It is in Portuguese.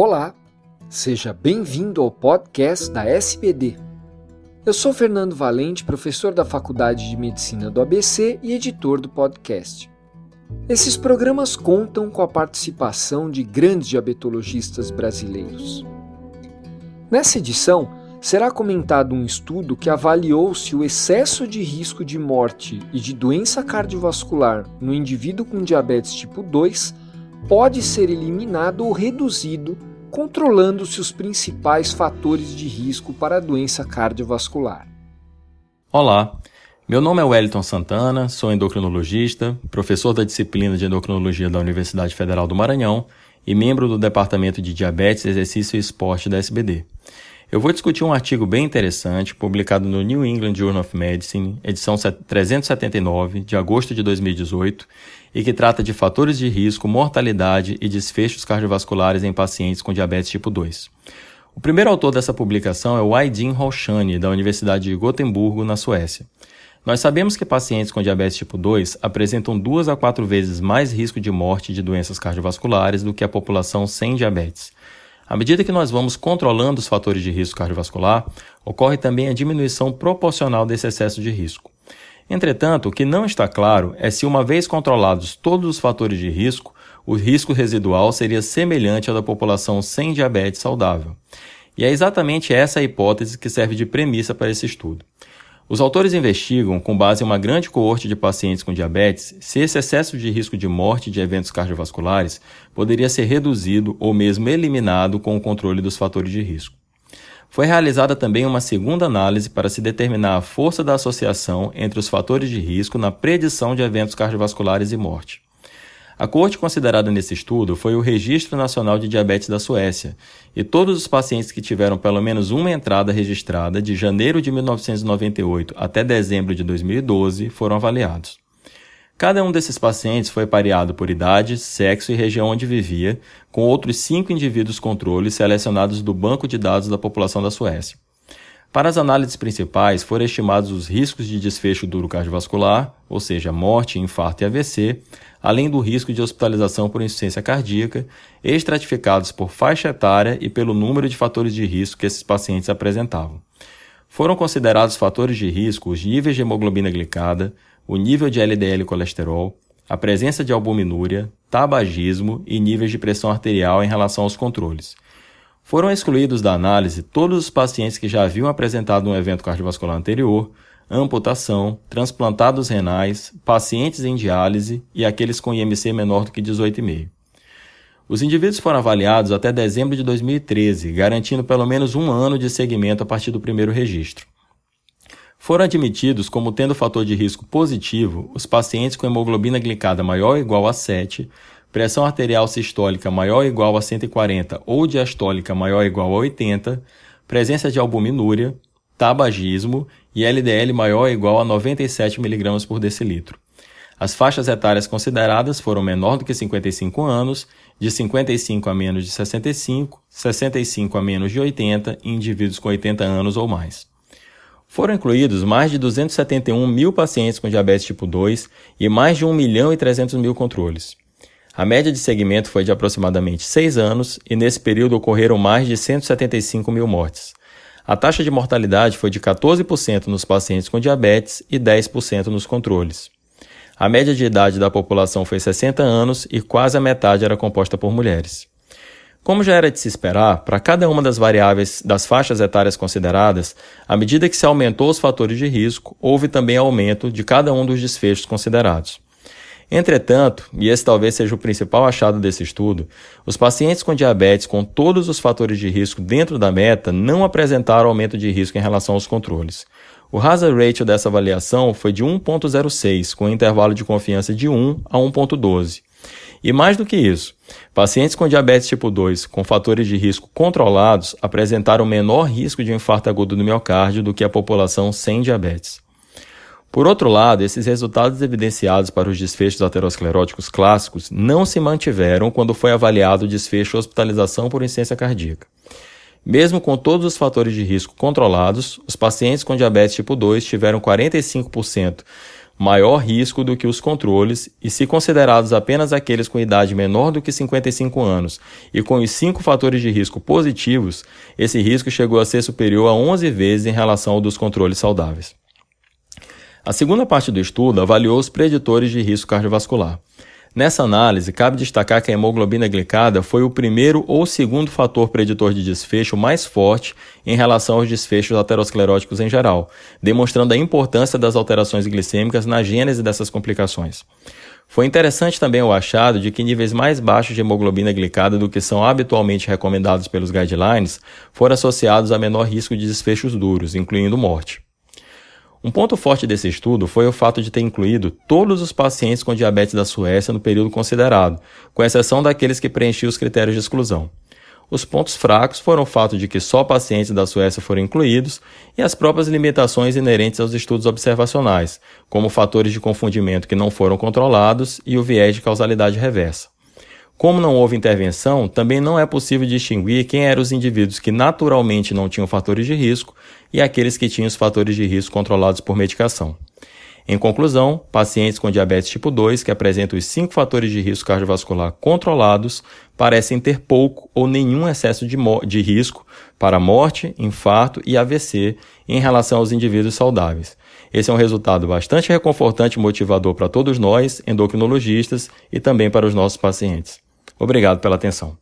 Olá, seja bem-vindo ao podcast da SBD. Eu sou Fernando Valente, professor da Faculdade de Medicina do ABC e editor do podcast. Esses programas contam com a participação de grandes diabetologistas brasileiros. Nessa edição, será comentado um estudo que avaliou se o excesso de risco de morte e de doença cardiovascular no indivíduo com diabetes tipo 2 pode ser eliminado ou reduzido controlando-se os principais fatores de risco para a doença cardiovascular. Olá, meu nome é Wellington Santana, sou endocrinologista, professor da disciplina de endocrinologia da Universidade Federal do Maranhão e membro do Departamento de Diabetes, Exercício e Esporte da SBD. Eu vou discutir um artigo bem interessante publicado no New England Journal of Medicine, edição 379, de agosto de 2018, e que trata de fatores de risco, mortalidade e desfechos cardiovasculares em pacientes com diabetes tipo 2. O primeiro autor dessa publicação é o Aydin Roshani, da Universidade de Gotemburgo, na Suécia. Nós sabemos que pacientes com diabetes tipo 2 apresentam duas a quatro vezes mais risco de morte de doenças cardiovasculares do que a população sem diabetes. À medida que nós vamos controlando os fatores de risco cardiovascular, ocorre também a diminuição proporcional desse excesso de risco. Entretanto, o que não está claro é se, uma vez controlados todos os fatores de risco, o risco residual seria semelhante ao da população sem diabetes saudável. E é exatamente essa a hipótese que serve de premissa para esse estudo. Os autores investigam, com base em uma grande coorte de pacientes com diabetes, se esse excesso de risco de morte de eventos cardiovasculares poderia ser reduzido ou mesmo eliminado com o controle dos fatores de risco. Foi realizada também uma segunda análise para se determinar a força da associação entre os fatores de risco na predição de eventos cardiovasculares e morte. A corte considerada nesse estudo foi o Registro Nacional de Diabetes da Suécia, e todos os pacientes que tiveram pelo menos uma entrada registrada de janeiro de 1998 até dezembro de 2012 foram avaliados. Cada um desses pacientes foi pareado por idade, sexo e região onde vivia, com outros cinco indivíduos controle selecionados do banco de dados da população da Suécia. Para as análises principais, foram estimados os riscos de desfecho duro cardiovascular, ou seja, morte, infarto e AVC, além do risco de hospitalização por insuficiência cardíaca, estratificados por faixa etária e pelo número de fatores de risco que esses pacientes apresentavam. Foram considerados fatores de risco os níveis de hemoglobina glicada, o nível de LDL colesterol, a presença de albuminúria, tabagismo e níveis de pressão arterial em relação aos controles. Foram excluídos da análise todos os pacientes que já haviam apresentado um evento cardiovascular anterior, amputação, transplantados renais, pacientes em diálise e aqueles com IMC menor do que 18,5. Os indivíduos foram avaliados até dezembro de 2013, garantindo pelo menos um ano de segmento a partir do primeiro registro. Foram admitidos como tendo fator de risco positivo os pacientes com hemoglobina glicada maior ou igual a 7, pressão arterial sistólica maior ou igual a 140 ou diastólica maior ou igual a 80, presença de albuminúria, tabagismo e LDL maior ou igual a 97 mg por decilitro. As faixas etárias consideradas foram menor do que 55 anos, de 55 a menos de 65, 65 a menos de 80 e indivíduos com 80 anos ou mais. Foram incluídos mais de 271 mil pacientes com diabetes tipo 2 e mais de 1 milhão e 300 mil controles. A média de segmento foi de aproximadamente 6 anos e nesse período ocorreram mais de 175 mil mortes. A taxa de mortalidade foi de 14% nos pacientes com diabetes e 10% nos controles. A média de idade da população foi 60 anos e quase a metade era composta por mulheres. Como já era de se esperar, para cada uma das variáveis das faixas etárias consideradas, à medida que se aumentou os fatores de risco, houve também aumento de cada um dos desfechos considerados. Entretanto, e esse talvez seja o principal achado desse estudo, os pacientes com diabetes com todos os fatores de risco dentro da meta não apresentaram aumento de risco em relação aos controles. O hazard ratio dessa avaliação foi de 1.06, com um intervalo de confiança de 1 a 1.12. E mais do que isso, pacientes com diabetes tipo 2 com fatores de risco controlados apresentaram menor risco de infarto agudo do miocárdio do que a população sem diabetes. Por outro lado, esses resultados evidenciados para os desfechos ateroscleróticos clássicos não se mantiveram quando foi avaliado o desfecho hospitalização por insuficiência cardíaca. Mesmo com todos os fatores de risco controlados, os pacientes com diabetes tipo 2 tiveram 45% maior risco do que os controles, e se considerados apenas aqueles com idade menor do que 55 anos e com os cinco fatores de risco positivos, esse risco chegou a ser superior a 11 vezes em relação ao dos controles saudáveis. A segunda parte do estudo avaliou os preditores de risco cardiovascular. Nessa análise, cabe destacar que a hemoglobina glicada foi o primeiro ou segundo fator preditor de desfecho mais forte em relação aos desfechos ateroscleróticos em geral, demonstrando a importância das alterações glicêmicas na gênese dessas complicações. Foi interessante também o achado de que níveis mais baixos de hemoglobina glicada do que são habitualmente recomendados pelos guidelines foram associados a menor risco de desfechos duros, incluindo morte. Um ponto forte desse estudo foi o fato de ter incluído todos os pacientes com diabetes da Suécia no período considerado, com exceção daqueles que preenchiam os critérios de exclusão. Os pontos fracos foram o fato de que só pacientes da Suécia foram incluídos e as próprias limitações inerentes aos estudos observacionais, como fatores de confundimento que não foram controlados e o viés de causalidade reversa. Como não houve intervenção, também não é possível distinguir quem eram os indivíduos que naturalmente não tinham fatores de risco e aqueles que tinham os fatores de risco controlados por medicação. Em conclusão, pacientes com diabetes tipo 2 que apresentam os cinco fatores de risco cardiovascular controlados parecem ter pouco ou nenhum excesso de, de risco para morte, infarto e AVC em relação aos indivíduos saudáveis. Esse é um resultado bastante reconfortante e motivador para todos nós, endocrinologistas, e também para os nossos pacientes. Obrigado pela atenção.